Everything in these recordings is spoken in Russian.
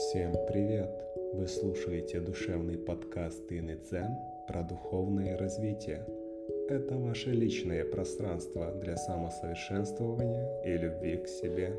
Всем привет! Вы слушаете душевный подкаст Ины Цен про духовное развитие. Это ваше личное пространство для самосовершенствования и любви к себе.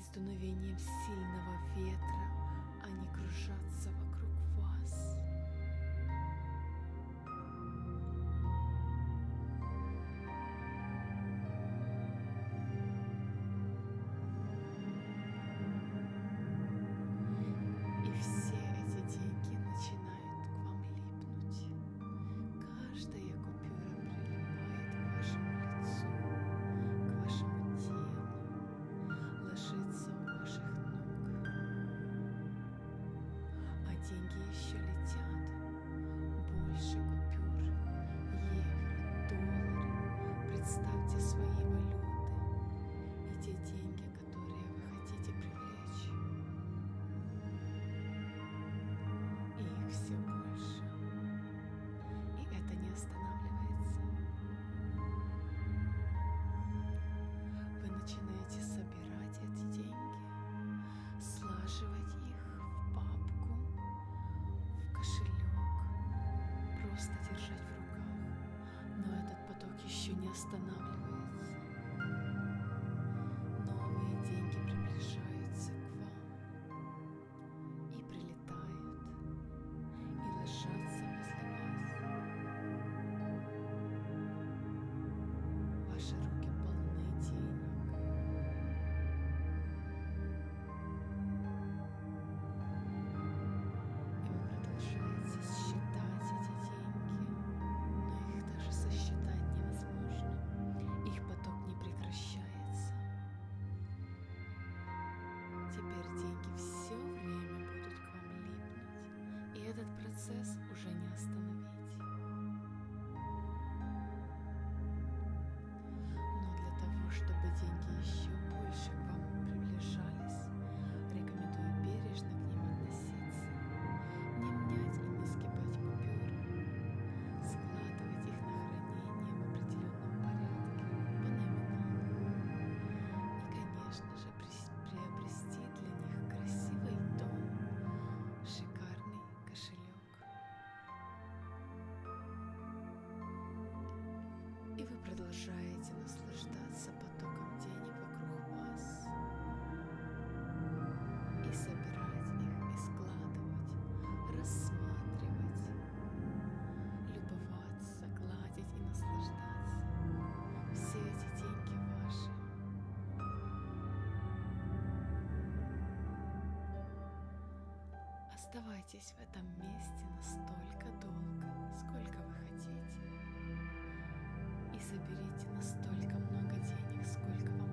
с дуновением сильного ветра они кружатся вокруг вас. еще летят больше купюр, евро, доллары. Представьте свои еще не останавливается. Процесс уже не остановить. Продолжаете наслаждаться потоком денег вокруг вас и собирать их, и складывать, рассматривать, любоваться, гладить и наслаждаться. Все эти деньги ваши. Оставайтесь в этом месте настолько долго, сколько вы хотите. Соберите настолько много денег, сколько вам